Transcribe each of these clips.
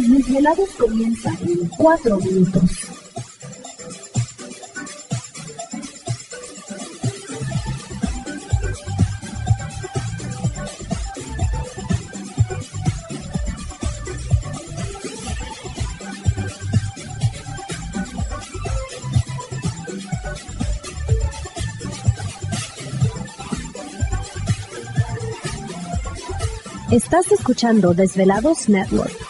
Los desvelados comienzan en 4 minutos. Estás escuchando Desvelados Network.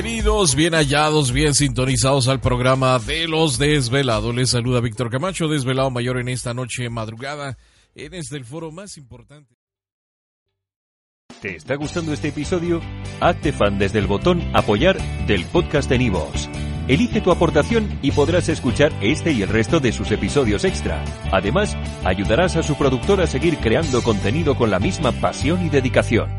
Bienvenidos, bien hallados, bien sintonizados al programa de los desvelados. Les saluda Víctor Camacho, desvelado mayor en esta noche madrugada, en este el foro más importante. ¿Te está gustando este episodio? Hazte fan desde el botón apoyar del podcast de Nivos. Elige tu aportación y podrás escuchar este y el resto de sus episodios extra. Además, ayudarás a su productor a seguir creando contenido con la misma pasión y dedicación.